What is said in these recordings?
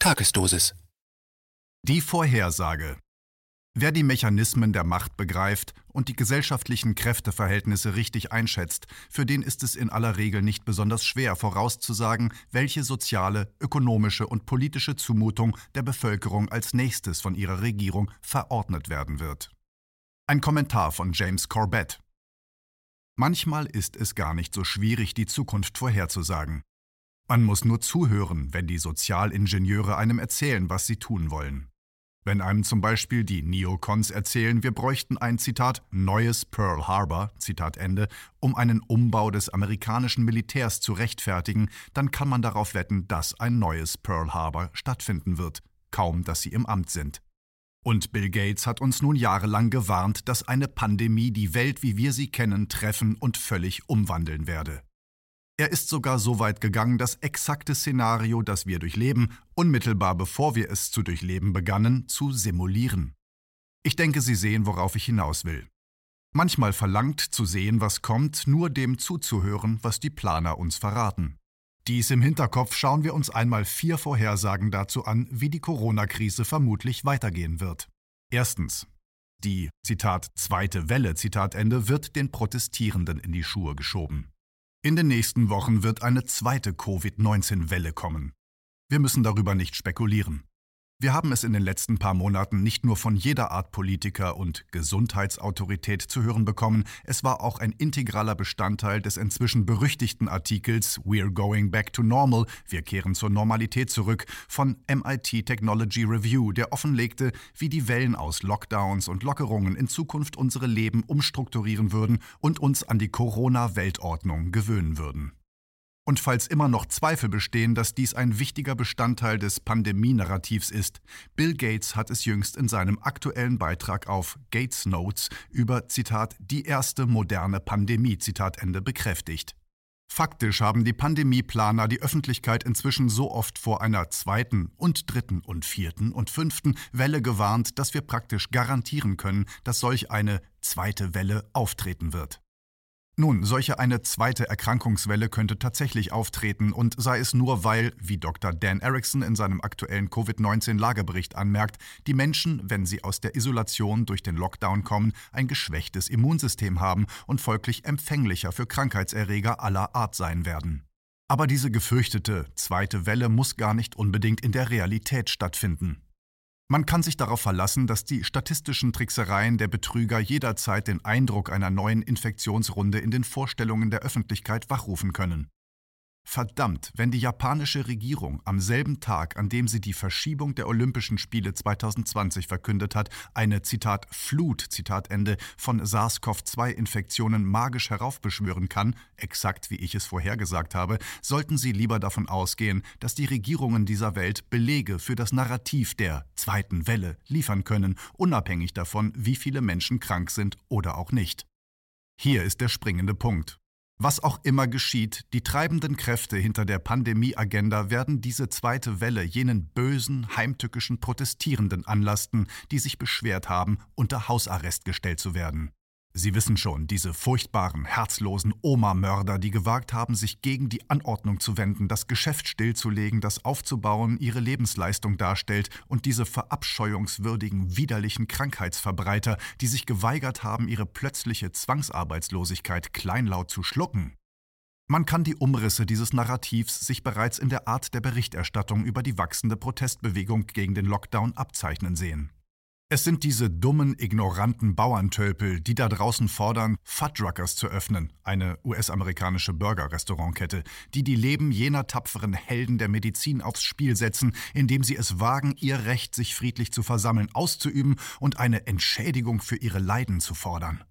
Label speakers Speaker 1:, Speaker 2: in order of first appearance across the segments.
Speaker 1: Tagesdosis.
Speaker 2: Die Vorhersage. Wer die Mechanismen der Macht begreift und die gesellschaftlichen Kräfteverhältnisse richtig einschätzt, für den ist es in aller Regel nicht besonders schwer vorauszusagen, welche soziale, ökonomische und politische Zumutung der Bevölkerung als nächstes von ihrer Regierung verordnet werden wird. Ein Kommentar von James Corbett. Manchmal ist es gar nicht so schwierig, die Zukunft vorherzusagen. Man muss nur zuhören, wenn die Sozialingenieure einem erzählen, was sie tun wollen. Wenn einem zum Beispiel die Neocons erzählen, wir bräuchten ein Zitat neues Pearl Harbor, Zitat Ende, um einen Umbau des amerikanischen Militärs zu rechtfertigen, dann kann man darauf wetten, dass ein neues Pearl Harbor stattfinden wird, kaum dass sie im Amt sind. Und Bill Gates hat uns nun jahrelang gewarnt, dass eine Pandemie die Welt, wie wir sie kennen, treffen und völlig umwandeln werde. Er ist sogar so weit gegangen, das exakte Szenario, das wir durchleben, unmittelbar bevor wir es zu durchleben begannen, zu simulieren. Ich denke, Sie sehen, worauf ich hinaus will. Manchmal verlangt zu sehen, was kommt, nur dem zuzuhören, was die Planer uns verraten. Dies im Hinterkopf schauen wir uns einmal vier Vorhersagen dazu an, wie die Corona-Krise vermutlich weitergehen wird. Erstens. Die, Zitat, zweite Welle, Zitat Ende, wird den Protestierenden in die Schuhe geschoben. In den nächsten Wochen wird eine zweite Covid-19-Welle kommen. Wir müssen darüber nicht spekulieren. Wir haben es in den letzten paar Monaten nicht nur von jeder Art Politiker und Gesundheitsautorität zu hören bekommen, es war auch ein integraler Bestandteil des inzwischen berüchtigten Artikels We're Going Back to Normal, wir kehren zur Normalität zurück, von MIT Technology Review, der offenlegte, wie die Wellen aus Lockdowns und Lockerungen in Zukunft unsere Leben umstrukturieren würden und uns an die Corona-Weltordnung gewöhnen würden. Und falls immer noch Zweifel bestehen, dass dies ein wichtiger Bestandteil des Pandemie-Narrativs ist, Bill Gates hat es jüngst in seinem aktuellen Beitrag auf Gates Notes über, Zitat, die erste moderne Pandemie, Zitat Ende, bekräftigt. Faktisch haben die Pandemieplaner die Öffentlichkeit inzwischen so oft vor einer zweiten und dritten und vierten und fünften Welle gewarnt, dass wir praktisch garantieren können, dass solch eine zweite Welle auftreten wird. Nun, solche eine zweite Erkrankungswelle könnte tatsächlich auftreten und sei es nur, weil, wie Dr. Dan Erickson in seinem aktuellen Covid-19-Lagerbericht anmerkt, die Menschen, wenn sie aus der Isolation durch den Lockdown kommen, ein geschwächtes Immunsystem haben und folglich empfänglicher für Krankheitserreger aller Art sein werden. Aber diese gefürchtete zweite Welle muss gar nicht unbedingt in der Realität stattfinden. Man kann sich darauf verlassen, dass die statistischen Tricksereien der Betrüger jederzeit den Eindruck einer neuen Infektionsrunde in den Vorstellungen der Öffentlichkeit wachrufen können. Verdammt, wenn die japanische Regierung am selben Tag, an dem sie die Verschiebung der Olympischen Spiele 2020 verkündet hat, eine Zitat Flut Zitat Ende von SARS-CoV-2-Infektionen magisch heraufbeschwören kann, exakt wie ich es vorhergesagt habe, sollten sie lieber davon ausgehen, dass die Regierungen dieser Welt Belege für das Narrativ der zweiten Welle liefern können, unabhängig davon, wie viele Menschen krank sind oder auch nicht. Hier ist der springende Punkt. Was auch immer geschieht, die treibenden Kräfte hinter der Pandemie-Agenda werden diese zweite Welle jenen bösen, heimtückischen Protestierenden anlasten, die sich beschwert haben, unter Hausarrest gestellt zu werden. Sie wissen schon, diese furchtbaren, herzlosen Oma-Mörder, die gewagt haben, sich gegen die Anordnung zu wenden, das Geschäft stillzulegen, das aufzubauen ihre Lebensleistung darstellt, und diese verabscheuungswürdigen, widerlichen Krankheitsverbreiter, die sich geweigert haben, ihre plötzliche Zwangsarbeitslosigkeit kleinlaut zu schlucken. Man kann die Umrisse dieses Narrativs sich bereits in der Art der Berichterstattung über die wachsende Protestbewegung gegen den Lockdown abzeichnen sehen. Es sind diese dummen, ignoranten Bauerntölpel, die da draußen fordern, Fuddruckers zu öffnen, eine US-amerikanische Burger-Restaurantkette, die die Leben jener tapferen Helden der Medizin aufs Spiel setzen, indem sie es wagen, ihr Recht, sich friedlich zu versammeln, auszuüben und eine Entschädigung für ihre Leiden zu fordern.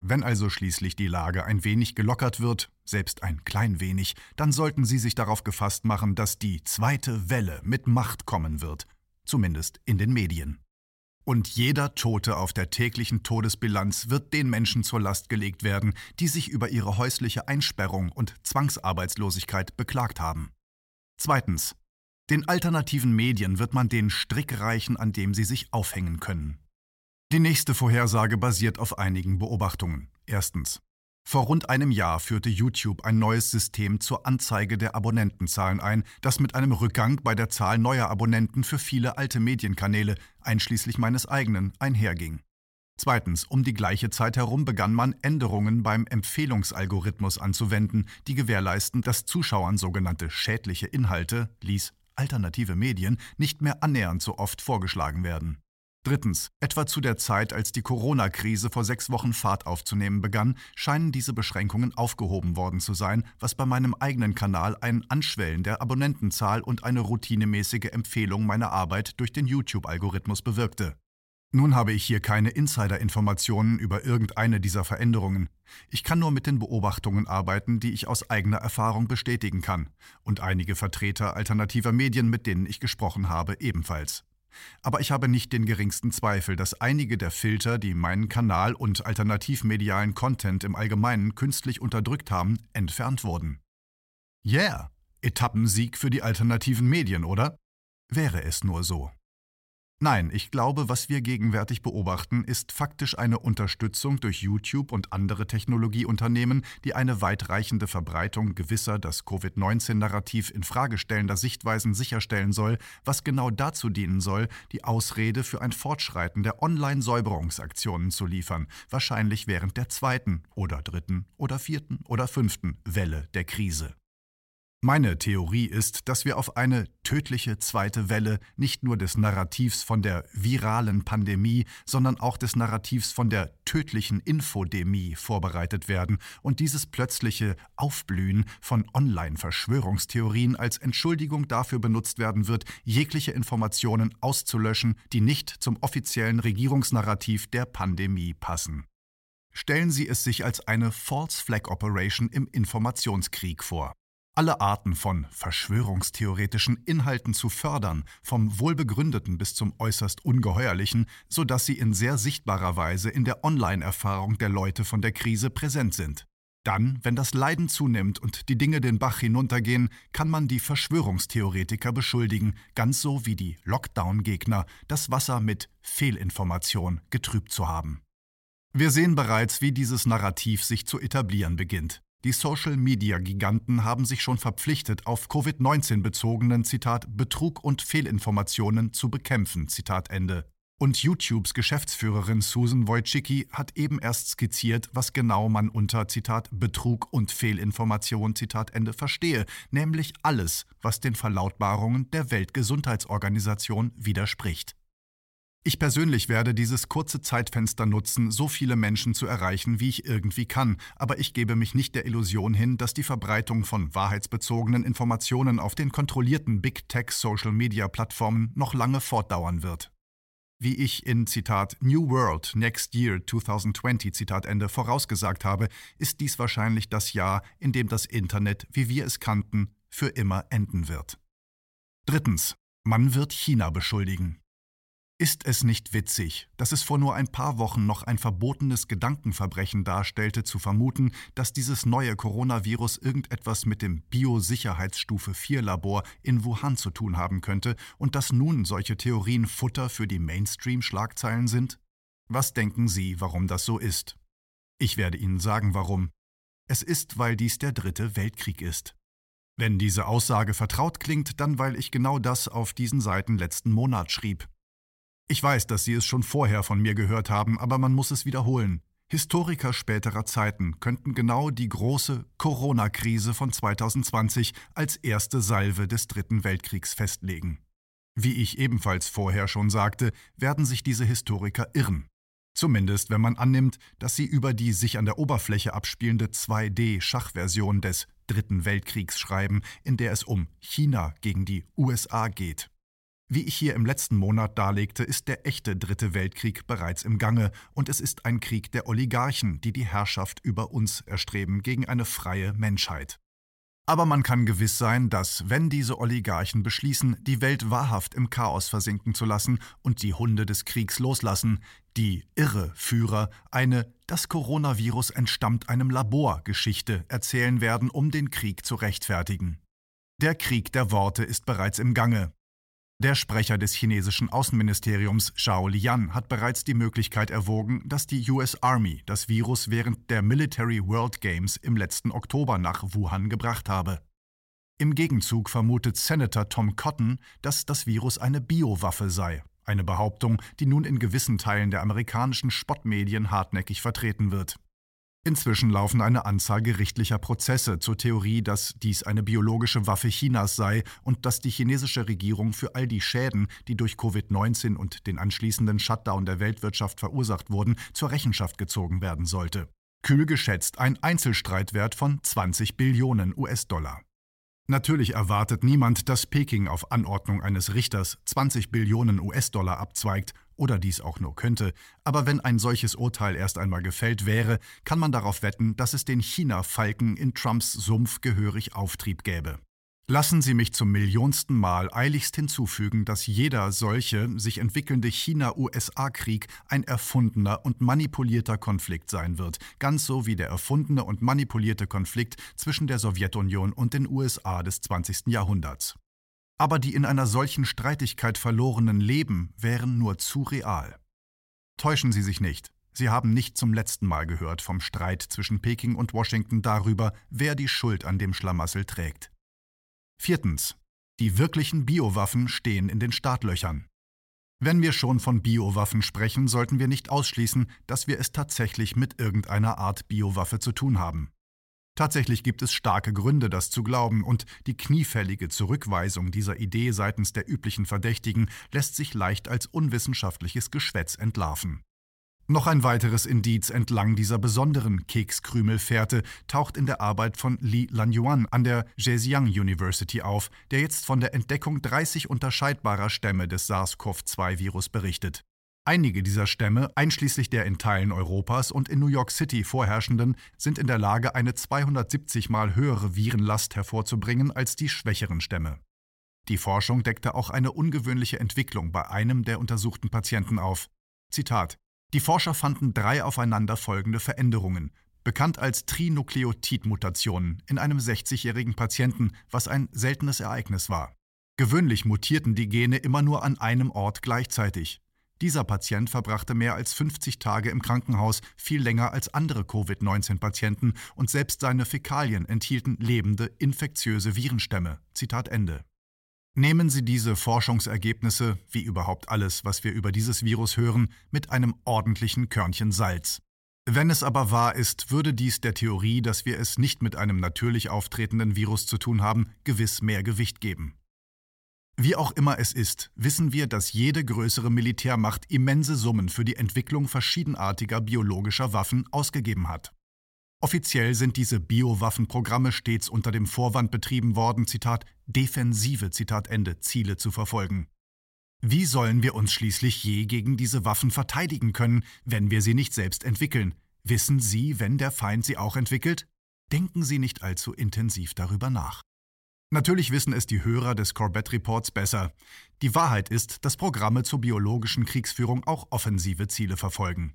Speaker 2: Wenn also schließlich die Lage ein wenig gelockert wird, selbst ein klein wenig, dann sollten Sie sich darauf gefasst machen, dass die zweite Welle mit Macht kommen wird, zumindest in den Medien. Und jeder Tote auf der täglichen Todesbilanz wird den Menschen zur Last gelegt werden, die sich über ihre häusliche Einsperrung und Zwangsarbeitslosigkeit beklagt haben. Zweitens. Den alternativen Medien wird man den Strick reichen, an dem sie sich aufhängen können. Die nächste Vorhersage basiert auf einigen Beobachtungen. Erstens. Vor rund einem Jahr führte YouTube ein neues System zur Anzeige der Abonnentenzahlen ein, das mit einem Rückgang bei der Zahl neuer Abonnenten für viele alte Medienkanäle, einschließlich meines eigenen, einherging. Zweitens, um die gleiche Zeit herum begann man Änderungen beim Empfehlungsalgorithmus anzuwenden, die gewährleisten, dass Zuschauern sogenannte schädliche Inhalte, ließ alternative Medien, nicht mehr annähernd so oft vorgeschlagen werden. Drittens, etwa zu der Zeit, als die Corona-Krise vor sechs Wochen Fahrt aufzunehmen begann, scheinen diese Beschränkungen aufgehoben worden zu sein, was bei meinem eigenen Kanal ein Anschwellen der Abonnentenzahl und eine routinemäßige Empfehlung meiner Arbeit durch den YouTube-Algorithmus bewirkte. Nun habe ich hier keine Insider-Informationen über irgendeine dieser Veränderungen. Ich kann nur mit den Beobachtungen arbeiten, die ich aus eigener Erfahrung bestätigen kann, und einige Vertreter alternativer Medien, mit denen ich gesprochen habe, ebenfalls. Aber ich habe nicht den geringsten Zweifel, dass einige der Filter, die meinen Kanal und alternativmedialen Content im Allgemeinen künstlich unterdrückt haben, entfernt wurden. Yeah, Etappensieg für die alternativen Medien, oder? Wäre es nur so. Nein, ich glaube, was wir gegenwärtig beobachten, ist faktisch eine Unterstützung durch YouTube und andere Technologieunternehmen, die eine weitreichende Verbreitung gewisser das Covid-19-Narrativ in Frage stellender Sichtweisen sicherstellen soll, was genau dazu dienen soll, die Ausrede für ein Fortschreiten der Online-Säuberungsaktionen zu liefern, wahrscheinlich während der zweiten oder dritten oder vierten oder fünften Welle der Krise. Meine Theorie ist, dass wir auf eine tödliche zweite Welle nicht nur des Narrativs von der viralen Pandemie, sondern auch des Narrativs von der tödlichen Infodemie vorbereitet werden und dieses plötzliche Aufblühen von Online-Verschwörungstheorien als Entschuldigung dafür benutzt werden wird, jegliche Informationen auszulöschen, die nicht zum offiziellen Regierungsnarrativ der Pandemie passen. Stellen Sie es sich als eine False Flag Operation im Informationskrieg vor alle Arten von verschwörungstheoretischen Inhalten zu fördern, vom wohlbegründeten bis zum äußerst ungeheuerlichen, so dass sie in sehr sichtbarer Weise in der Online-Erfahrung der Leute von der Krise präsent sind. Dann, wenn das Leiden zunimmt und die Dinge den Bach hinuntergehen, kann man die Verschwörungstheoretiker beschuldigen, ganz so wie die Lockdown-Gegner, das Wasser mit Fehlinformation getrübt zu haben. Wir sehen bereits, wie dieses Narrativ sich zu etablieren beginnt. Die Social-Media-Giganten haben sich schon verpflichtet, auf Covid-19 bezogenen Zitat Betrug und Fehlinformationen zu bekämpfen. Zitat Ende. Und YouTubes Geschäftsführerin Susan Wojcicki hat eben erst skizziert, was genau man unter Zitat Betrug und Fehlinformation Zitat Ende verstehe, nämlich alles, was den Verlautbarungen der Weltgesundheitsorganisation widerspricht. Ich persönlich werde dieses kurze Zeitfenster nutzen, so viele Menschen zu erreichen, wie ich irgendwie kann, aber ich gebe mich nicht der Illusion hin, dass die Verbreitung von wahrheitsbezogenen Informationen auf den kontrollierten Big Tech Social Media Plattformen noch lange fortdauern wird. Wie ich in Zitat New World Next Year 2020 Zitat Ende vorausgesagt habe, ist dies wahrscheinlich das Jahr, in dem das Internet, wie wir es kannten, für immer enden wird. Drittens. Man wird China beschuldigen. Ist es nicht witzig, dass es vor nur ein paar Wochen noch ein verbotenes Gedankenverbrechen darstellte, zu vermuten, dass dieses neue Coronavirus irgendetwas mit dem Biosicherheitsstufe 4 Labor in Wuhan zu tun haben könnte und dass nun solche Theorien Futter für die Mainstream-Schlagzeilen sind? Was denken Sie, warum das so ist? Ich werde Ihnen sagen, warum. Es ist, weil dies der dritte Weltkrieg ist. Wenn diese Aussage vertraut klingt, dann weil ich genau das auf diesen Seiten letzten Monat schrieb. Ich weiß, dass Sie es schon vorher von mir gehört haben, aber man muss es wiederholen. Historiker späterer Zeiten könnten genau die große Corona-Krise von 2020 als erste Salve des Dritten Weltkriegs festlegen. Wie ich ebenfalls vorher schon sagte, werden sich diese Historiker irren. Zumindest wenn man annimmt, dass sie über die sich an der Oberfläche abspielende 2D-Schachversion des Dritten Weltkriegs schreiben, in der es um China gegen die USA geht. Wie ich hier im letzten Monat darlegte, ist der echte Dritte Weltkrieg bereits im Gange und es ist ein Krieg der Oligarchen, die die Herrschaft über uns erstreben gegen eine freie Menschheit. Aber man kann gewiss sein, dass, wenn diese Oligarchen beschließen, die Welt wahrhaft im Chaos versinken zu lassen und die Hunde des Kriegs loslassen, die irre Führer eine Das Coronavirus entstammt einem Labor Geschichte erzählen werden, um den Krieg zu rechtfertigen. Der Krieg der Worte ist bereits im Gange, Der Sprecher des chinesischen Außenministeriums Zhao Lian hat bereits die Möglichkeit erwogen, dass die US Army das Virus während der Military World Games im letzten Oktober nach Wuhan gebracht habe. Im Gegenzug vermutet Senator Tom Cotton, dass das Virus eine Biowaffe sei, eine Behauptung, die nun in gewissen Teilen der amerikanischen Spottmedien hartnäckig vertreten wird. Inzwischen laufen eine Anzahl gerichtlicher Prozesse zur Theorie, dass dies eine biologische Waffe Chinas sei und dass die chinesische Regierung für all die Schäden, die durch Covid-19 und den anschließenden Shutdown der Weltwirtschaft verursacht wurden, zur Rechenschaft gezogen werden sollte. Kühl geschätzt ein Einzelstreitwert von 20 Billionen US-Dollar. Natürlich erwartet niemand, dass Peking auf Anordnung eines Richters 20 Billionen US-Dollar abzweigt oder dies auch nur könnte, aber wenn ein solches Urteil erst einmal gefällt wäre, kann man darauf wetten, dass es den China-Falken in Trumps Sumpf gehörig Auftrieb gäbe. Lassen Sie mich zum millionsten Mal eiligst hinzufügen, dass jeder solche sich entwickelnde China-USA-Krieg ein erfundener und manipulierter Konflikt sein wird, ganz so wie der erfundene und manipulierte Konflikt zwischen der Sowjetunion und den USA des 20. Jahrhunderts. Aber die in einer solchen Streitigkeit verlorenen Leben wären nur zu real. Täuschen Sie sich nicht. Sie haben nicht zum letzten Mal gehört vom Streit zwischen Peking und Washington darüber, wer die Schuld an dem Schlamassel trägt. Viertens. Die wirklichen Biowaffen stehen in den Startlöchern. Wenn wir schon von Biowaffen sprechen, sollten wir nicht ausschließen, dass wir es tatsächlich mit irgendeiner Art Biowaffe zu tun haben. Tatsächlich gibt es starke Gründe, das zu glauben, und die kniefällige Zurückweisung dieser Idee seitens der üblichen Verdächtigen lässt sich leicht als unwissenschaftliches Geschwätz entlarven. Noch ein weiteres Indiz entlang dieser besonderen Kekskrümelfährte taucht in der Arbeit von Li Lanyuan an der Zhejiang University auf, der jetzt von der Entdeckung 30 unterscheidbarer Stämme des SARS-CoV-2-Virus berichtet. Einige dieser Stämme, einschließlich der in Teilen Europas und in New York City vorherrschenden, sind in der Lage, eine 270 mal höhere Virenlast hervorzubringen als die schwächeren Stämme. Die Forschung deckte auch eine ungewöhnliche Entwicklung bei einem der untersuchten Patienten auf. Zitat die Forscher fanden drei aufeinanderfolgende Veränderungen, bekannt als Trinukleotid-Mutationen, in einem 60-jährigen Patienten, was ein seltenes Ereignis war. Gewöhnlich mutierten die Gene immer nur an einem Ort gleichzeitig. Dieser Patient verbrachte mehr als 50 Tage im Krankenhaus, viel länger als andere Covid-19-Patienten, und selbst seine Fäkalien enthielten lebende, infektiöse Virenstämme. Zitat Ende. Nehmen Sie diese Forschungsergebnisse, wie überhaupt alles, was wir über dieses Virus hören, mit einem ordentlichen Körnchen Salz. Wenn es aber wahr ist, würde dies der Theorie, dass wir es nicht mit einem natürlich auftretenden Virus zu tun haben, gewiss mehr Gewicht geben. Wie auch immer es ist, wissen wir, dass jede größere Militärmacht immense Summen für die Entwicklung verschiedenartiger biologischer Waffen ausgegeben hat. Offiziell sind diese Biowaffenprogramme stets unter dem Vorwand betrieben worden, Zitat, defensive, Zitat Ende, Ziele zu verfolgen. Wie sollen wir uns schließlich je gegen diese Waffen verteidigen können, wenn wir sie nicht selbst entwickeln? Wissen Sie, wenn der Feind sie auch entwickelt? Denken Sie nicht allzu intensiv darüber nach. Natürlich wissen es die Hörer des Corbett Reports besser. Die Wahrheit ist, dass Programme zur biologischen Kriegsführung auch offensive Ziele verfolgen.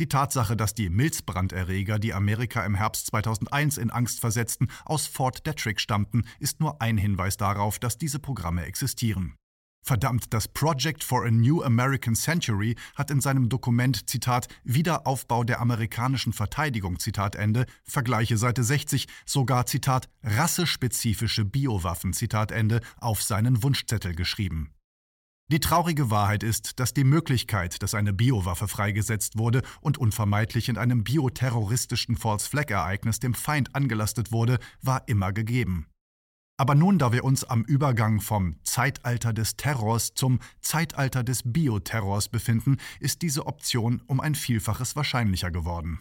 Speaker 2: Die Tatsache, dass die Milzbranderreger, die Amerika im Herbst 2001 in Angst versetzten, aus Fort Detrick stammten, ist nur ein Hinweis darauf, dass diese Programme existieren. Verdammt, das Project for a New American Century hat in seinem Dokument Zitat Wiederaufbau der amerikanischen Verteidigung Zitat Ende Vergleiche Seite 60 sogar Zitat rassespezifische Biowaffen Zitat Ende auf seinen Wunschzettel geschrieben. Die traurige Wahrheit ist, dass die Möglichkeit, dass eine Biowaffe freigesetzt wurde und unvermeidlich in einem bioterroristischen False-Flag-Ereignis dem Feind angelastet wurde, war immer gegeben. Aber nun, da wir uns am Übergang vom Zeitalter des Terrors zum Zeitalter des Bioterrors befinden, ist diese Option um ein Vielfaches wahrscheinlicher geworden.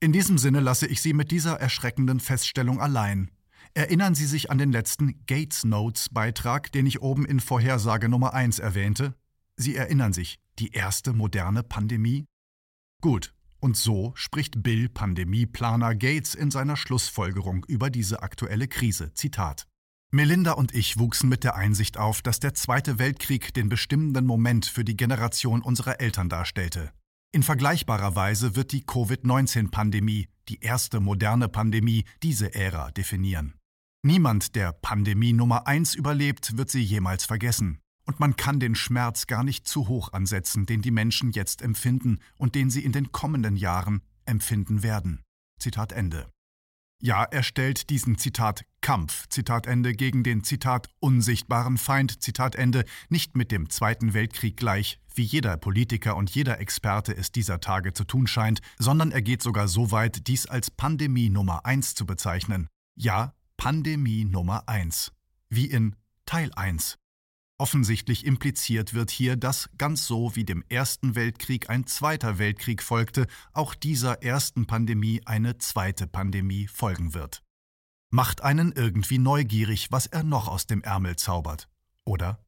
Speaker 2: In diesem Sinne lasse ich Sie mit dieser erschreckenden Feststellung allein. Erinnern Sie sich an den letzten Gates Notes Beitrag, den ich oben in Vorhersage Nummer 1 erwähnte? Sie erinnern sich, die erste moderne Pandemie? Gut, und so spricht Bill Pandemieplaner Gates in seiner Schlussfolgerung über diese aktuelle Krise. Zitat. Melinda und ich wuchsen mit der Einsicht auf, dass der Zweite Weltkrieg den bestimmenden Moment für die Generation unserer Eltern darstellte. In vergleichbarer Weise wird die Covid-19-Pandemie, die erste moderne Pandemie, diese Ära definieren. Niemand, der Pandemie Nummer 1 überlebt, wird sie jemals vergessen. Und man kann den Schmerz gar nicht zu hoch ansetzen, den die Menschen jetzt empfinden und den sie in den kommenden Jahren empfinden werden. Zitat Ende. Ja, er stellt diesen Zitat Kampf, Zitat Ende, gegen den Zitat unsichtbaren Feind, Zitat Ende, nicht mit dem Zweiten Weltkrieg gleich, wie jeder Politiker und jeder Experte es dieser Tage zu tun scheint, sondern er geht sogar so weit, dies als Pandemie Nummer 1 zu bezeichnen. Ja, Pandemie Nummer 1. Wie in Teil 1. Offensichtlich impliziert wird hier, dass ganz so wie dem Ersten Weltkrieg ein Zweiter Weltkrieg folgte, auch dieser ersten Pandemie eine zweite Pandemie folgen wird. Macht einen irgendwie neugierig, was er noch aus dem Ärmel zaubert, oder?